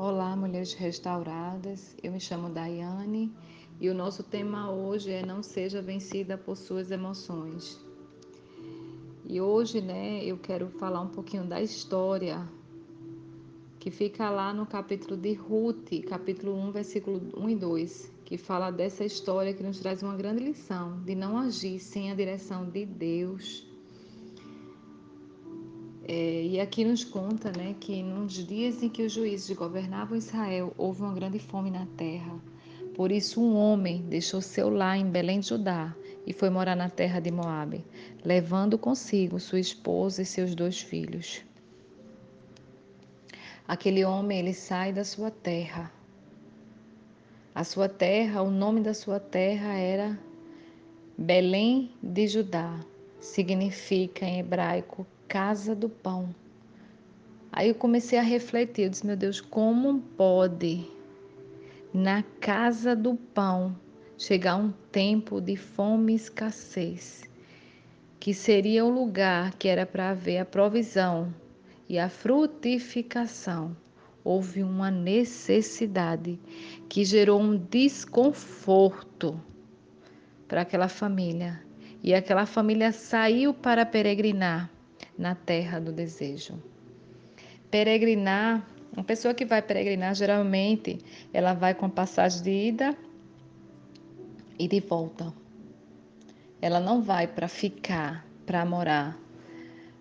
Olá, mulheres restauradas. Eu me chamo Daiane e o nosso tema hoje é Não seja vencida por suas emoções. E hoje, né, eu quero falar um pouquinho da história que fica lá no capítulo de Ruth, capítulo 1, versículo 1 e 2, que fala dessa história que nos traz uma grande lição de não agir sem a direção de Deus é, e aqui nos conta né, que nos dias em que os juízes governavam Israel, houve uma grande fome na terra. Por isso, um homem deixou seu lar em Belém de Judá e foi morar na terra de Moabe, levando consigo sua esposa e seus dois filhos. Aquele homem ele sai da sua terra. A sua terra, o nome da sua terra era Belém de Judá. Significa em hebraico casa do pão. Aí eu comecei a refletir, eu disse, meu Deus, como pode na casa do pão chegar um tempo de fome e escassez, que seria o lugar que era para haver a provisão e a frutificação. Houve uma necessidade que gerou um desconforto para aquela família. E aquela família saiu para peregrinar na terra do desejo. Peregrinar, uma pessoa que vai peregrinar, geralmente, ela vai com passagem de ida e de volta. Ela não vai para ficar, para morar.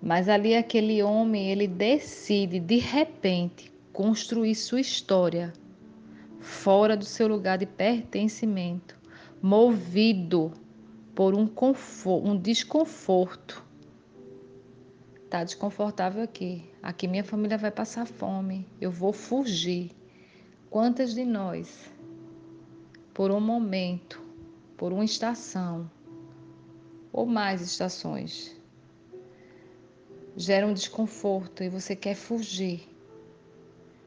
Mas ali aquele homem, ele decide de repente construir sua história fora do seu lugar de pertencimento, movido por um, conforto, um desconforto Tá desconfortável aqui. Aqui minha família vai passar fome. Eu vou fugir. Quantas de nós, por um momento, por uma estação, ou mais estações, gera um desconforto e você quer fugir,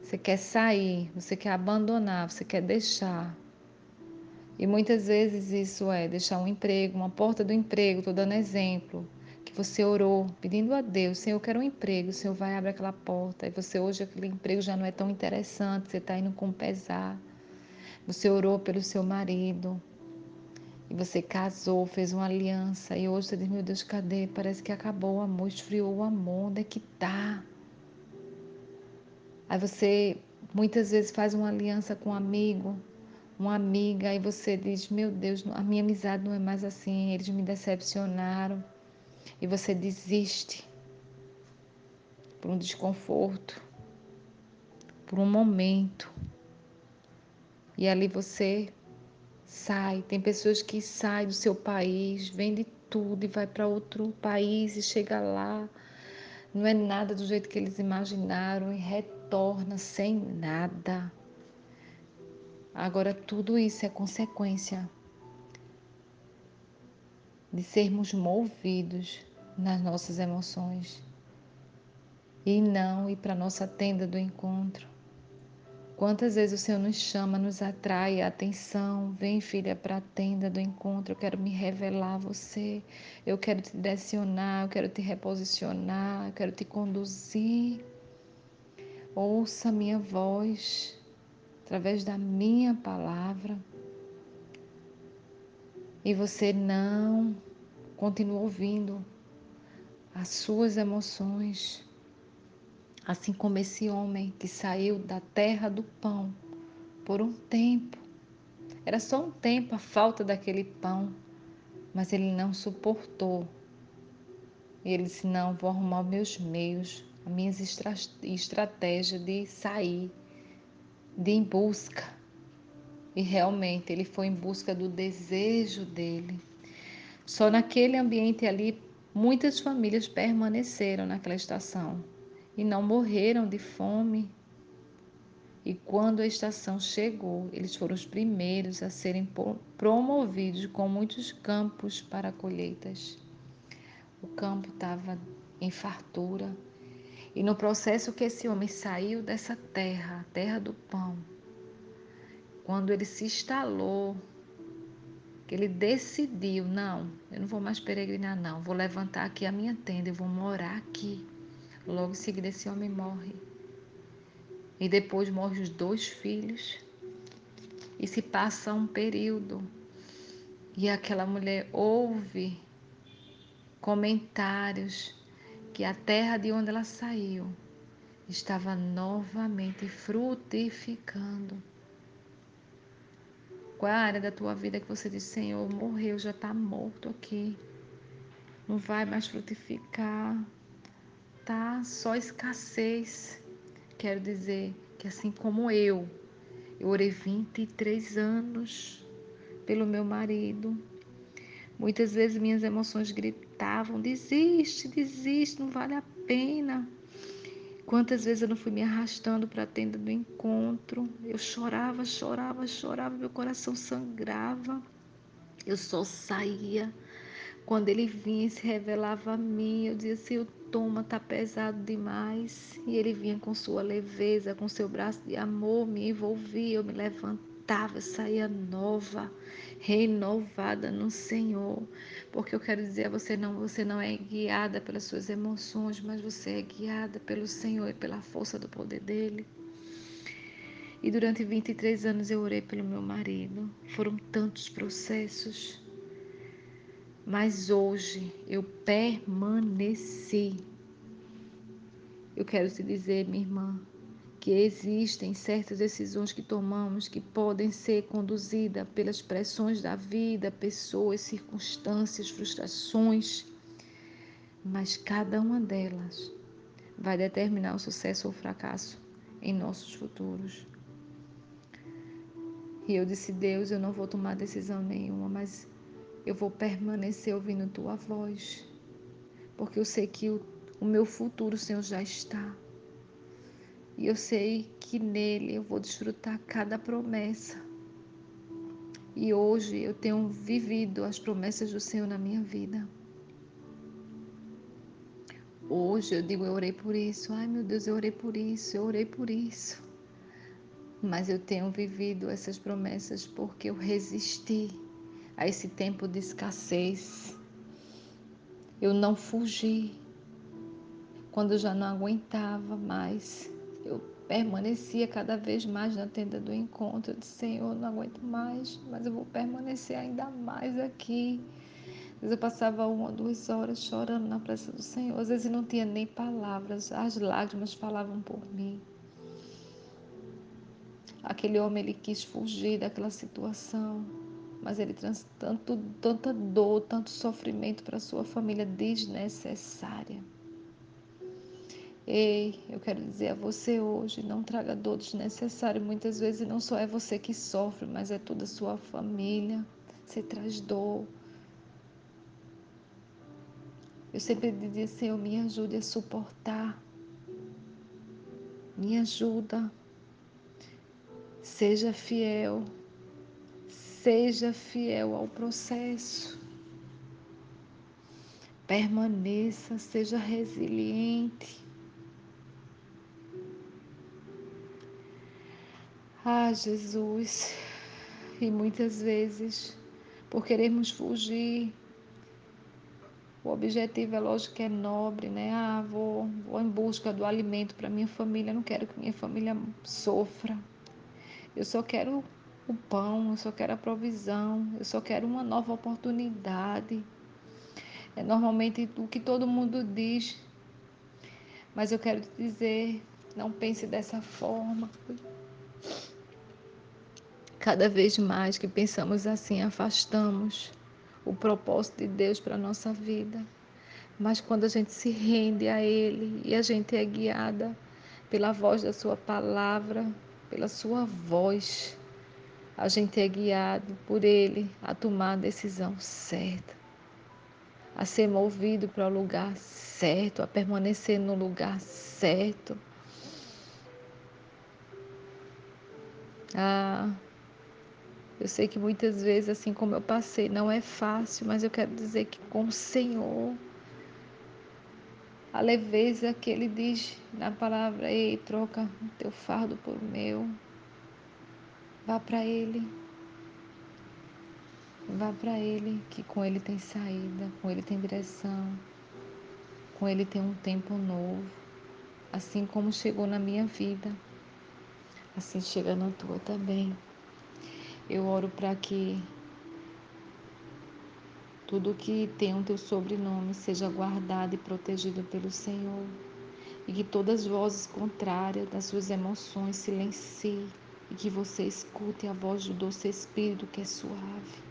você quer sair, você quer abandonar, você quer deixar. E muitas vezes isso é deixar um emprego, uma porta do emprego, estou dando exemplo você orou pedindo a Deus, Senhor, eu quero um emprego, o Senhor vai abrir aquela porta, e você hoje aquele emprego já não é tão interessante, você está indo com pesar. Você orou pelo seu marido, e você casou, fez uma aliança, e hoje você diz, meu Deus, cadê? Parece que acabou o amor, esfriou o amor, onde é que está? Aí você muitas vezes faz uma aliança com um amigo, uma amiga, e você diz, meu Deus, a minha amizade não é mais assim, eles me decepcionaram e você desiste por um desconforto, por um momento. E ali você sai. Tem pessoas que saem do seu país, vende tudo e vai para outro país e chega lá. Não é nada do jeito que eles imaginaram e retorna sem nada. Agora, tudo isso é consequência de sermos movidos nas nossas emoções e não ir para nossa tenda do encontro. Quantas vezes o Senhor nos chama, nos atrai a atenção, vem filha para a tenda do encontro, eu quero me revelar a você, eu quero te direcionar, eu quero te reposicionar, eu quero te conduzir. Ouça a minha voz através da minha palavra. E você não continua ouvindo as suas emoções, assim como esse homem que saiu da terra do pão por um tempo. Era só um tempo a falta daquele pão, mas ele não suportou. Ele disse: Não, vou arrumar meus meios, as minhas estratégias de sair, de ir em busca. E realmente ele foi em busca do desejo dele. Só naquele ambiente ali Muitas famílias permaneceram naquela estação e não morreram de fome. E quando a estação chegou, eles foram os primeiros a serem promovidos com muitos campos para colheitas. O campo estava em fartura. E no processo que esse homem saiu dessa terra, a terra do pão, quando ele se instalou que ele decidiu, não, eu não vou mais peregrinar não, vou levantar aqui a minha tenda, eu vou morar aqui. Logo em seguida esse homem morre. E depois morrem os dois filhos. E se passa um período e aquela mulher ouve comentários que a terra de onde ela saiu estava novamente frutificando. Qual é a área da tua vida que você diz, Senhor, morreu, já está morto aqui. Não vai mais frutificar. Tá só escassez. Quero dizer que assim como eu, eu orei 23 anos pelo meu marido. Muitas vezes minhas emoções gritavam: desiste, desiste, não vale a pena. Quantas vezes eu não fui me arrastando para a tenda do encontro? Eu chorava, chorava, chorava, meu coração sangrava. Eu só saía. Quando ele vinha e se revelava a mim, eu dizia assim: o toma, tá pesado demais. E ele vinha com sua leveza, com seu braço de amor, me envolvia, eu me levantava, eu saía nova, renovada no Senhor. Porque eu quero dizer a você não, você não é guiada pelas suas emoções, mas você é guiada pelo Senhor e pela força do poder dele. E durante 23 anos eu orei pelo meu marido. Foram tantos processos. Mas hoje eu permaneci. Eu quero te dizer, minha irmã, que existem certas decisões que tomamos que podem ser conduzidas pelas pressões da vida, pessoas, circunstâncias, frustrações, mas cada uma delas vai determinar o sucesso ou o fracasso em nossos futuros. E eu disse, Deus, eu não vou tomar decisão nenhuma, mas eu vou permanecer ouvindo tua voz, porque eu sei que o, o meu futuro, Senhor, já está. E eu sei que nele eu vou desfrutar cada promessa. E hoje eu tenho vivido as promessas do Senhor na minha vida. Hoje eu digo, eu orei por isso. Ai meu Deus, eu orei por isso, eu orei por isso. Mas eu tenho vivido essas promessas porque eu resisti a esse tempo de escassez. Eu não fugi. Quando eu já não aguentava mais, eu permanecia cada vez mais na tenda do encontro. Eu disse, Senhor, não aguento mais, mas eu vou permanecer ainda mais aqui. Às vezes eu passava uma, duas horas chorando na presença do Senhor. Às vezes não tinha nem palavras, as lágrimas falavam por mim. Aquele homem ele quis fugir daquela situação, mas ele trouxe tanto, tanta dor, tanto sofrimento para sua família desnecessária. Ei, eu quero dizer a você hoje, não traga dor desnecessária. Muitas vezes não só é você que sofre, mas é toda a sua família. Você traz dor. Eu sempre dizia, Senhor, me ajude a suportar. Me ajuda. Seja fiel. Seja fiel ao processo. Permaneça, seja resiliente. Ah, Jesus, e muitas vezes, por querermos fugir, o objetivo é lógico que é nobre, né? Ah, vou, vou em busca do alimento para minha família, não quero que minha família sofra. Eu só quero o pão, eu só quero a provisão, eu só quero uma nova oportunidade. É normalmente o que todo mundo diz, mas eu quero te dizer, não pense dessa forma. Cada vez mais que pensamos assim, afastamos o propósito de Deus para a nossa vida. Mas quando a gente se rende a Ele e a gente é guiada pela voz da Sua palavra, pela Sua voz, a gente é guiado por Ele a tomar a decisão certa, a ser movido para o lugar certo, a permanecer no lugar certo. Ah, eu sei que muitas vezes, assim como eu passei, não é fácil, mas eu quero dizer que com o Senhor, a leveza que Ele diz na palavra, ei, troca o teu fardo por meu, vá para Ele, vá para Ele, que com Ele tem saída, com Ele tem direção, com Ele tem um tempo novo, assim como chegou na minha vida. assim chega na tua também. Eu oro para que tudo que tem o teu sobrenome seja guardado e protegido pelo Senhor. E que todas as vozes contrárias das suas emoções silenciem. E que você escute a voz do doce Espírito que é suave.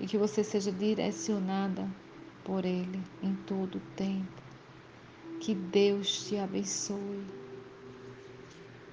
E que você seja direcionada por Ele em todo o tempo. Que Deus te abençoe.